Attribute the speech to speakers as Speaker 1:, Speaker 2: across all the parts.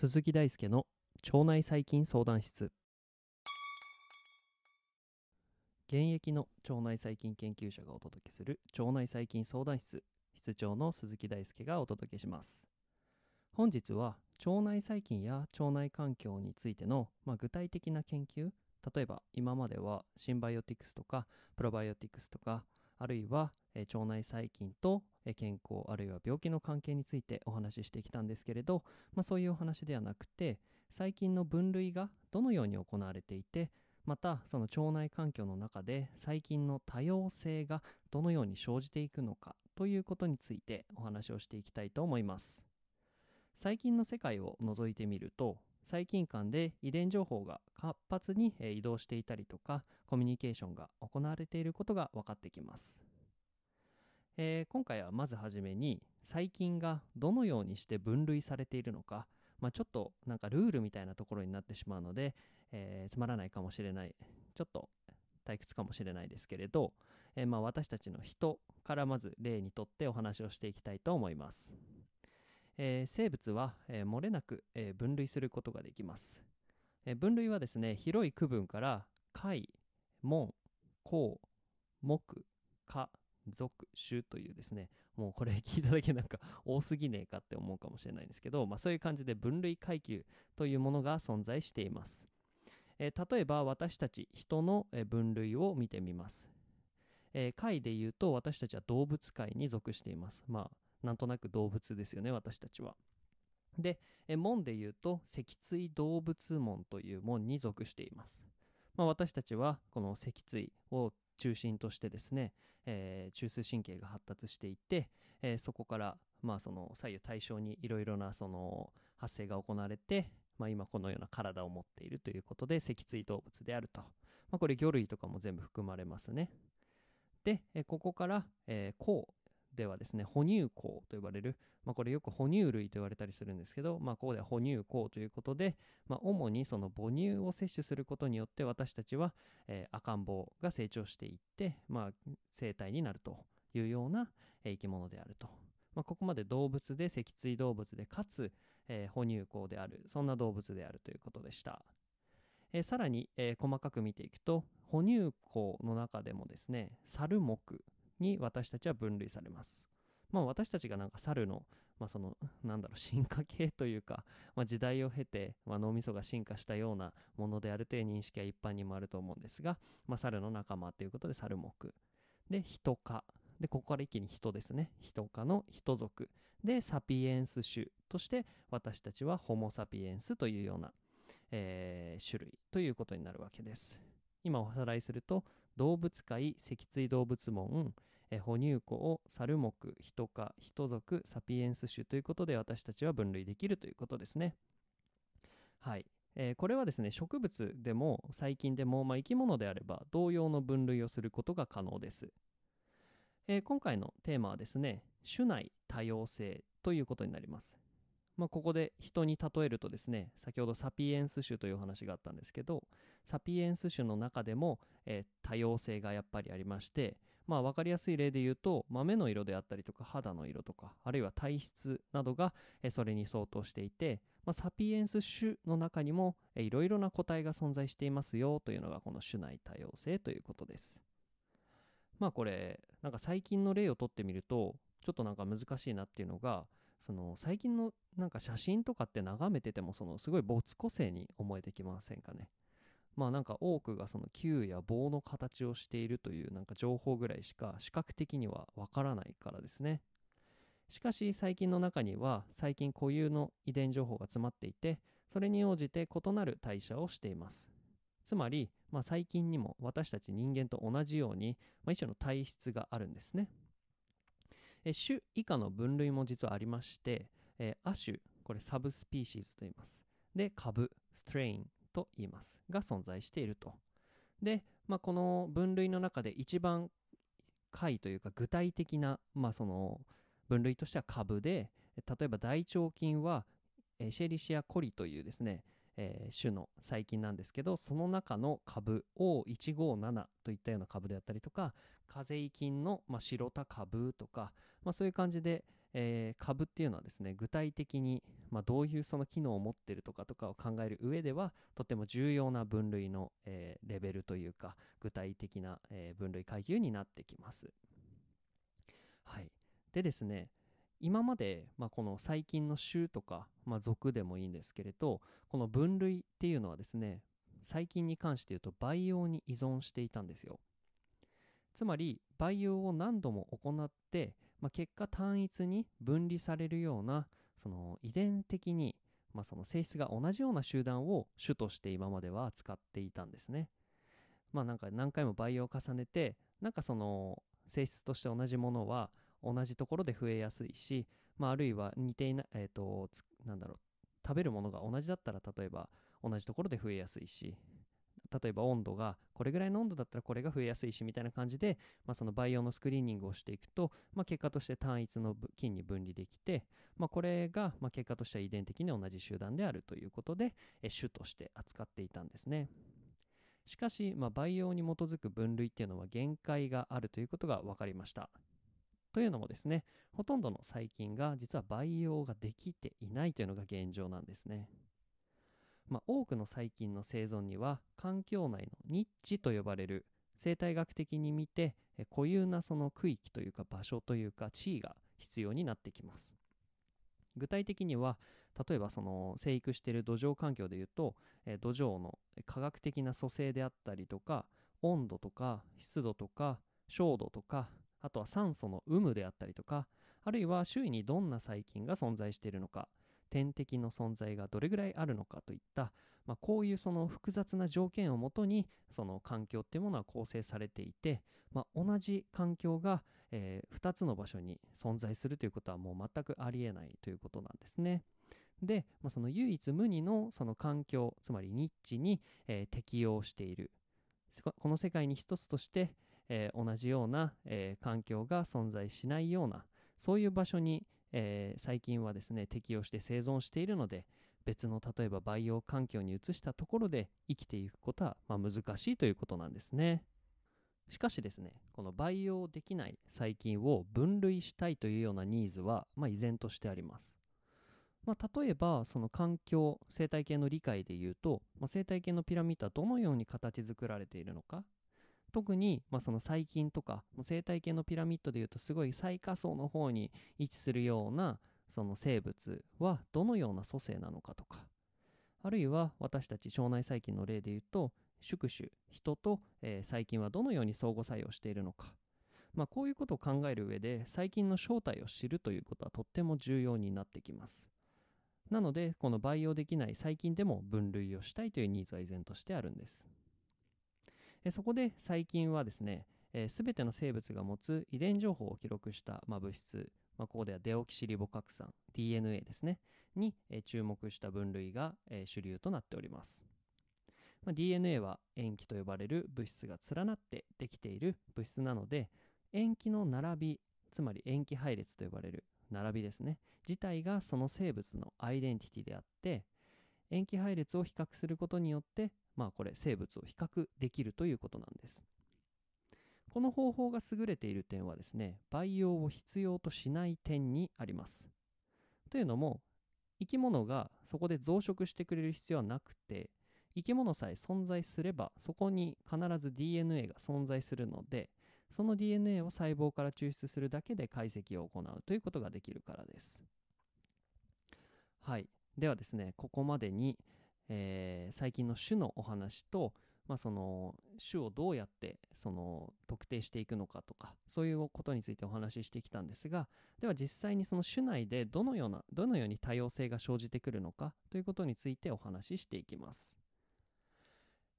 Speaker 1: 鈴木大輔の腸内細菌相談室。現役の腸内細菌研究者がお届けする腸内細菌相談室。室長の鈴木大輔がお届けします。本日は腸内細菌や腸内環境についての、まあ、具体的な研究例えば今まではシンバイオティクスとかプロバイオティクスとかあるいは、え腸内細菌と、え健康あるいは病気の関係についてお話ししてきたんですけれど、まあ、そういうお話ではなくて細菌の分類がどのように行われていてまたその腸内環境の中で細菌の多様性がどのように生じていくのかということについてお話をしていきたいと思います。細菌の世界を覗いてみると細菌間で遺伝情報が活発に移動していたりとかコミュニケーションが行われていることが分かってきます、えー、今回はまずはじめに細菌がどのようにして分類されているのか、まあ、ちょっとなんかルールみたいなところになってしまうので、えー、つまらないかもしれないちょっと退屈かもしれないですけれど、えー、まあ私たちの人からまず例にとってお話をしていきたいと思います。えー、生物は、えー、漏れなく、えー、分類することができます、え分類はですね広い区分から貝門項目科属種というですねもうこれ聞いただけなんか 多すぎねえかって思うかもしれないんですけど、まあ、そういう感じで分類階級というものが存在しています、え例えば私たち人の分類を見てみます、え貝で言うと私たちは動物界に属しています。まあなんとなく動物ですよね私たちは。で門で言うと脊椎動物門という門に属しています。まあ、私たちはこの脊椎を中心としてですね、えー、中枢神経が発達していて、えー、そこからまあその左右対称にいろいろなその発生が行われて、まあ、今このような体を持っているということで脊椎動物であると、まあ、これ魚類とかも全部含まれますねで、ここから、えー、ではですね、哺乳綱と呼ばれる、まあ、これよく哺乳類と言われたりするんですけど、まあ、ここでは哺乳綱ということで、まあ、主にその母乳を摂取することによって私たちは、えー、赤ん坊が成長していって、まあ、生体になるというような、生き物であると。まあ、ここまで動物で脊椎動物でかつ、えー、哺乳綱であるそんな動物であるということでした、えー、さらに、えー、細かく見ていくと哺乳綱の中でもですね猿目に私たちは分類されます。まあ私たちがなんか猿の、まあその、なんだろう、進化系というか、まあ時代を経て、まあ脳みそが進化したようなものであるという認識は一般にもあると思うんですが、まあ猿の仲間ということで猿目。で、人科。で、ここから一気に人ですね。人科の人族。で、サピエンス種として私たちはホモ・サピエンスというような、えー、種類ということになるわけです。今おさらいすると、動物界、脊椎動物門、え哺乳綱、猿目、人科、人族、サピエンス種ということで私たちは分類できるということですね。はい。えー、これはですね、植物でも細菌でも、まあ、生き物であれば同様の分類をすることが可能です。えー、今回のテーマはですね、種内多様性ということになります。まあ、ここで人に例えるとですね先ほどサピエンス種という話があったんですけどサピエンス種の中でも、えー、多様性がやっぱりありましてまあ分かりやすい例で言うと豆の色であったりとか肌の色とかあるいは体質などが、えー、それに相当していて、まあ、サピエンス種の中にもいろいろな個体が存在していますよというのがこの種内多様性ということです。まあこれなんか最近の例をとってみるとちょっとなんか難しいなっていうのがその最近のなんか写真とかって眺めててもそのすごい没個性に思えてきませんかね？まあなんか多くがその球や棒の形をしているというなんか情報ぐらいしか視覚的にはわからないからですね。しかし細菌の中には細菌固有の遺伝情報が詰まっていてそれに応じて異なる代謝をしています。つまり、まあ、細菌にも私たち人間と同じように、まあ、一種の体質があるんですね。え種以下の分類も実はありまして、え亜種、これサブスピーシーズと言います。で、株、ストレインと言います。が存在していると。で、まあ、この分類の中で一番解というか具体的な、まあ、その分類としては株で、例えば大腸菌は、えシェリシアコリというですね、えー種の細菌なんですけどその中の株 O157 といったような株であったりとか風邪菌の、まあ、白田株とか、まあ、そういう感じで、えー株っていうのはですね具体的に、まあ、どういうその機能を持ってるとかとかを考える上ではとても重要な分類の、えーレベルというか具体的な、え分類階級になってきます。はい、でですね今まで、まあ、この細菌の種とか、まあ、属でもいいんですけれどこの分類っていうのはですね細菌に関して言うと培養に依存していたんですよ。つまり培養を何度も行って、まあ、結果単一に分離されるようなその遺伝的に、まあ、その性質が同じような集団を種として今までは扱っていたんですね。まあなんか何回も培養を重ねてなんかその性質として同じものは同じところで増えやすいし、まあ、あるいは似ていない、えーとなんだろう食べるものが同じだったら例えば同じところで増えやすいし例えば温度がこれぐらいの温度だったらこれが増えやすいしみたいな感じで、まあ、その培養のスクリーニングをしていくと、まあ、結果として単一の菌に分離できて、まあ、これがまあ結果としては遺伝的に同じ集団であるということで種として扱っていたんですね。しかし、まあ、培養に基づく分類っていうのは限界があるということが分かりました。というのもですね、ほとんどの細菌が実は培養ができていないというのが現状なんですね。まあ、多くの細菌の生存には環境内のニッチと呼ばれる生態学的に見て固有なその区域というか場所というか地位が必要になってきます。具体的には例えばその生育している土壌環境でいうと、え土壌の科学的な組成であったりとか温度とか湿度とか照度とかあとは酸素の有無であったりとかあるいは周囲にどんな細菌が存在しているのか天敵の存在がどれぐらいあるのかといった、まあ、こういうその複雑な条件をもとにその環境っていうものは構成されていて、まあ、同じ環境が、え2つの場所に存在するということはもう全くありえないということなんですね。で、まあ、その唯一無二のその環境つまりニッチに、えー適応しているこの世界に一つとして、えー同じような、えー環境が存在しないようなそういう場所に、えー細菌はですね適応して生存しているので別の例えば培養環境に移したところで生きていくことは、まあ、難しいということなんですね。しかしですねこの培養できない細菌を分類したいというようなニーズは、まあ、依然としてあります。まあ、例えばその環境生態系の理解でいうと、まあ、生態系のピラミッドはどのように形作られているのか特に、まあ、その細菌とか生態系のピラミッドでいうとすごい最下層の方に位置するようなその生物はどのような組成なのかとか。あるいは私たち腸内細菌の例でいうと宿主人と、えー細菌はどのように相互作用しているのか、まあ、こういうことを考える上で細菌の正体を知るということはとっても重要になってきます。なのでこの培養できない細菌でも分類をしたいというニーズは依然としてあるんです。えそこで細菌はですねすべての生物が持つ遺伝情報を記録した、まあ、物質、まあ、ここではデオキシリボ核酸 DNA ですねに、え注目した分類が、え主流となっております、まあ、DNA は塩基と呼ばれる物質が連なってできている物質なので塩基の並びつまり塩基配列と呼ばれる並びですね自体がその生物のアイデンティティであって塩基配列を比較することによってまあこれ生物を比較できるということなんです。この方法が優れている点はですね培養を必要としない点にあります。というのも生き物がそこで増殖してくれる必要はなくて生き物さえ存在すればそこに必ず DNA が存在するのでその DNA を細胞から抽出するだけで解析を行うということができるからです。はい。ではですねここまでに、えー最近の種のお話と、まあ、その種をどうやってその特定していくのかとかそういうことについてお話ししてきたんですがでは実際にその種内でどのようなどのように多様性が生じてくるのかということについてお話ししていきます。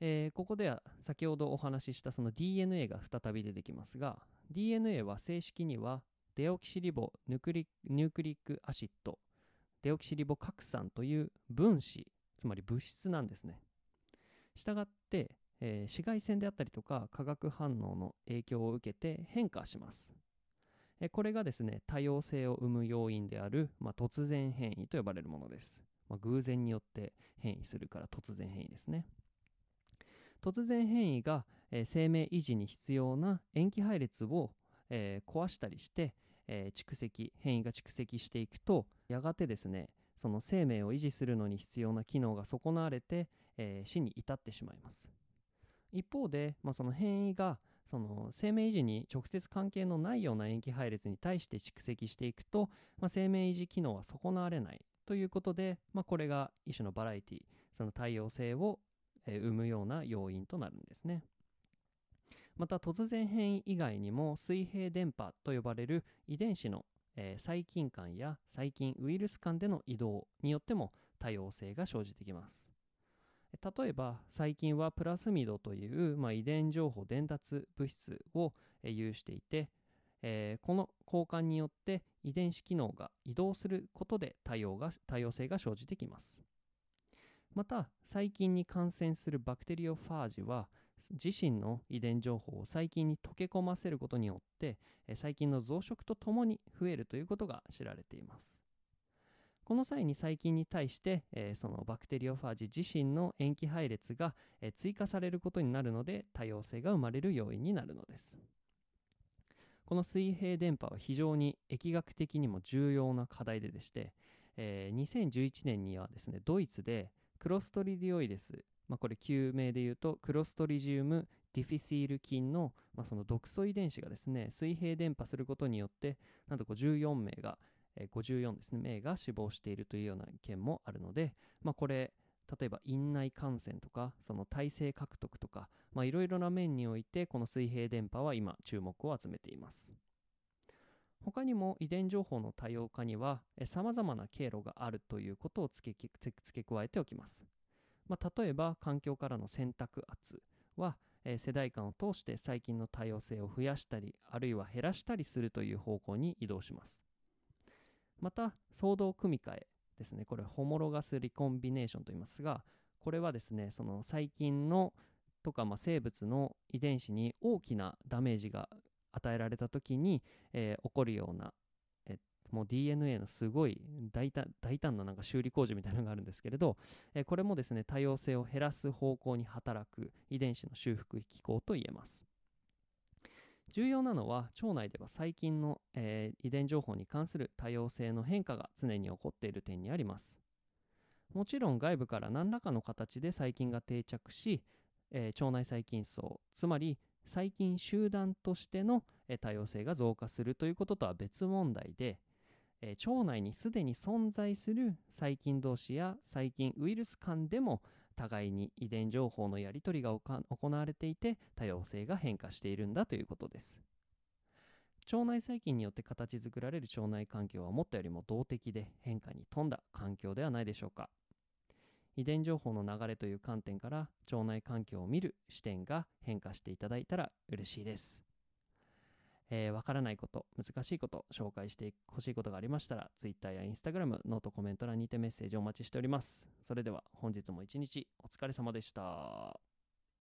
Speaker 1: えーここでは先ほどお話ししたその DNA が再び出てきますが DNA は正式にはデオキシリボヌクリ nucleic acid デオキシリボ核酸という分子つまり物質なんですね。したがって、えー紫外線であったりとか化学反応の影響を受けて変化します。えこれがですね多様性を生む要因である、まあ、突然変異と呼ばれるものです。まあ、偶然によって変異するから突然変異ですね突然変異が、えー、生命維持に必要な塩基配列を、えー、壊したりして、えー、蓄積変異が蓄積していくとやがてですねその生命を維持するのに必要な機能が損なわれて、え死に至ってしまいます一方で、まあ、その変異がその生命維持に直接関係のないような塩基配列に対して蓄積していくと、まあ、生命維持機能は損なわれないということで、まあ、これが一種のバラエティその多様性を生むような要因となるんですね。また突然変異以外にも水平電波と呼ばれる遺伝子の、えー、細菌間や細菌ウイルス間での移動によっても多様性が生じてきます。例えば細菌はプラスミドという、まあ、遺伝情報伝達物質を、えー、有していて、えー、この交換によって遺伝子機能が移動することで多様が多様性が生じてきます。また細菌に感染するバクテリオファージは自身の遺伝情報を細菌に溶け込ませることによって細菌の増殖とともに増えるということが知られています。この際に細菌に対して、え、そのバクテリオファージ自身の塩基配列が、え、追加されることになるので多様性が生まれる要因になるのです。この水平電波は非常に疫学的にも重要な課題ででして、え、2011年にはですねドイツでクロストリディオイデス、まあ、これ救命で言うとクロストリジウムディフィシール菌の,、まあその毒素遺伝子がですね水平電波することによってなんと14名が、え、54ですね名が死亡しているというような件もあるので、まあ、これ例えば院内感染とかその体制獲得とかいろいろな面においてこの水平電波は今注目を集めています。他にも遺伝情報の多様化にはさまざまな経路があるということを付け付け加えておきます、まあ、例えば環境からの選択圧はえ世代間を通して細菌の多様性を増やしたりあるいは減らしたりするという方向に移動します。また相動組み換えですね。これホモロガスリコンビネーションと言いますがこれはですねその細菌のとか、まあ、生物の遺伝子に大きなダメージが与えられた時に、えー、起こるような、もう DNA のすごい大胆大胆ななんか修理工事みたいなのがあるんですけれど、え、これもですね多様性を減らす方向に働く遺伝子の修復機構と言えます。重要なのは腸内では細菌の、えー、遺伝情報に関する多様性の変化が常に起こっている点にあります。もちろん外部から何らかの形で細菌が定着し、えー、腸内細菌層つまり細菌集団としての多様性が増加するということとは別問題で、え腸内にすでに存在する細菌同士や細菌ウイルス間でも互いに遺伝情報のやり取りが行われていて多様性が変化しているんだということです腸内細菌によって形作られる腸内環境は思ったよりも動的で変化に富んだ環境ではないでしょうか遺伝情報の流れという観点から腸内環境を見る視点が変化していただいたら嬉しいです。えー、わからないこと、難しいこと、紹介してほしいことがありましたら、Twitter や Instagram、ノートコメント欄にてメッセージをお待ちしております。それでは本日も一日お疲れ様でした。